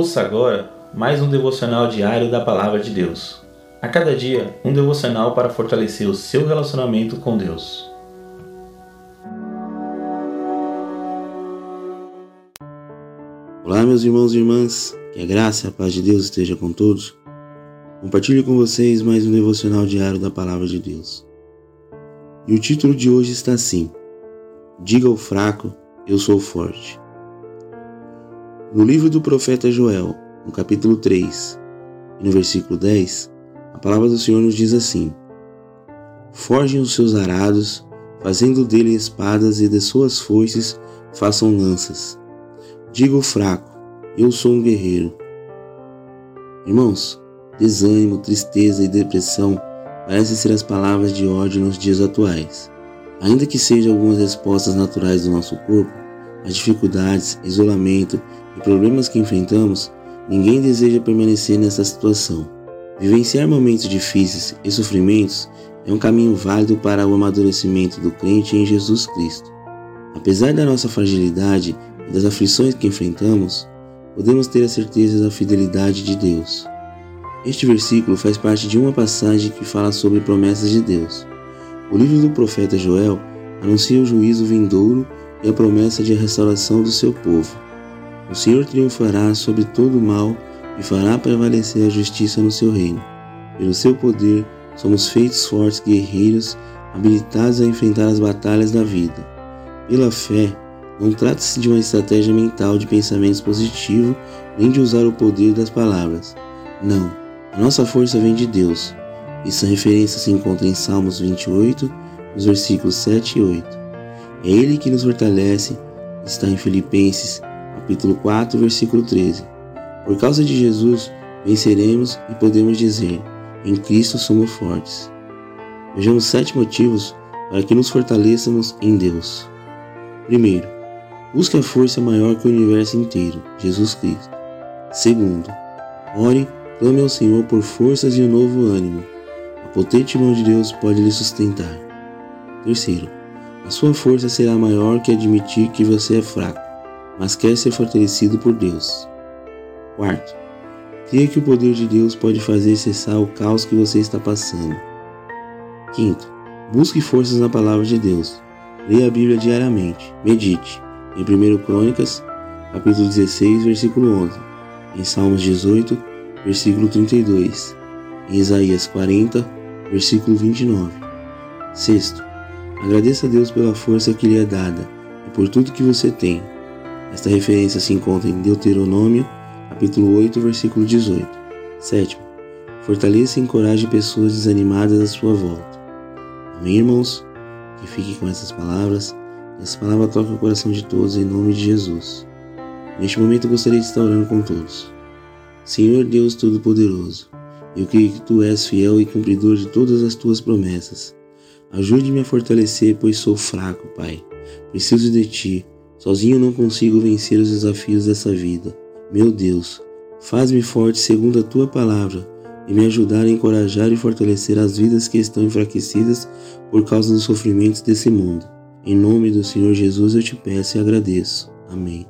Ouça agora mais um devocional diário da Palavra de Deus. A cada dia, um devocional para fortalecer o seu relacionamento com Deus. Olá, meus irmãos e irmãs, que a graça e a paz de Deus esteja com todos. Compartilho com vocês mais um devocional diário da Palavra de Deus. E o título de hoje está assim: Diga ao fraco, eu sou forte. No livro do profeta Joel, no capítulo 3, e no versículo 10, a palavra do Senhor nos diz assim: Forjem os seus arados, fazendo dele espadas e de suas foices façam lanças. Diga o fraco: Eu sou um guerreiro. Irmãos, desânimo, tristeza e depressão parecem ser as palavras de ódio nos dias atuais. Ainda que sejam algumas respostas naturais do nosso corpo, as dificuldades, isolamento e problemas que enfrentamos, ninguém deseja permanecer nessa situação. Vivenciar momentos difíceis e sofrimentos é um caminho válido para o amadurecimento do crente em Jesus Cristo. Apesar da nossa fragilidade e das aflições que enfrentamos, podemos ter a certeza da fidelidade de Deus. Este versículo faz parte de uma passagem que fala sobre promessas de Deus. O livro do profeta Joel anuncia o juízo vindouro e a promessa de restauração do seu povo. O Senhor triunfará sobre todo o mal e fará prevalecer a justiça no seu reino. Pelo seu poder, somos feitos fortes guerreiros, habilitados a enfrentar as batalhas da vida. Pela fé, não trata-se de uma estratégia mental de pensamentos positivos, nem de usar o poder das palavras. Não, a nossa força vem de Deus. Essa referência se encontra em Salmos 28, nos versículos 7 e 8. É Ele que nos fortalece, está em Filipenses, capítulo 4, versículo 13. Por causa de Jesus, venceremos e podemos dizer: em Cristo somos fortes. Vejamos sete motivos para que nos fortaleçamos em Deus. Primeiro, busque a força maior que o universo inteiro, Jesus Cristo. Segundo, ore, clame ao Senhor por forças e um novo ânimo. A potente mão de Deus pode lhe sustentar. Terceiro, a sua força será maior que admitir que você é fraco, mas quer ser fortalecido por Deus. Quarto, creia que o poder de Deus pode fazer cessar o caos que você está passando. Quinto, busque forças na palavra de Deus. Leia a Bíblia diariamente. Medite em 1 Crônicas, capítulo 16, versículo 11, em Salmos 18, versículo 32, em Isaías 40, versículo 29. Sexto, Agradeça a Deus pela força que lhe é dada e por tudo que você tem. Esta referência se encontra em Deuteronômio, capítulo 8, versículo 18. Sétimo, fortaleça e encoraje pessoas desanimadas à sua volta. Amém, irmãos? Que fique com essas palavras. Essa palavra toca o coração de todos em nome de Jesus. Neste momento gostaria de estar orando com todos. Senhor Deus Todo-Poderoso, eu creio que Tu és fiel e cumpridor de todas as Tuas promessas. Ajude-me a fortalecer, pois sou fraco, Pai. Preciso de Ti. Sozinho não consigo vencer os desafios dessa vida. Meu Deus, faz-me forte segundo a Tua palavra e me ajudar a encorajar e fortalecer as vidas que estão enfraquecidas por causa dos sofrimentos desse mundo. Em nome do Senhor Jesus eu te peço e agradeço. Amém.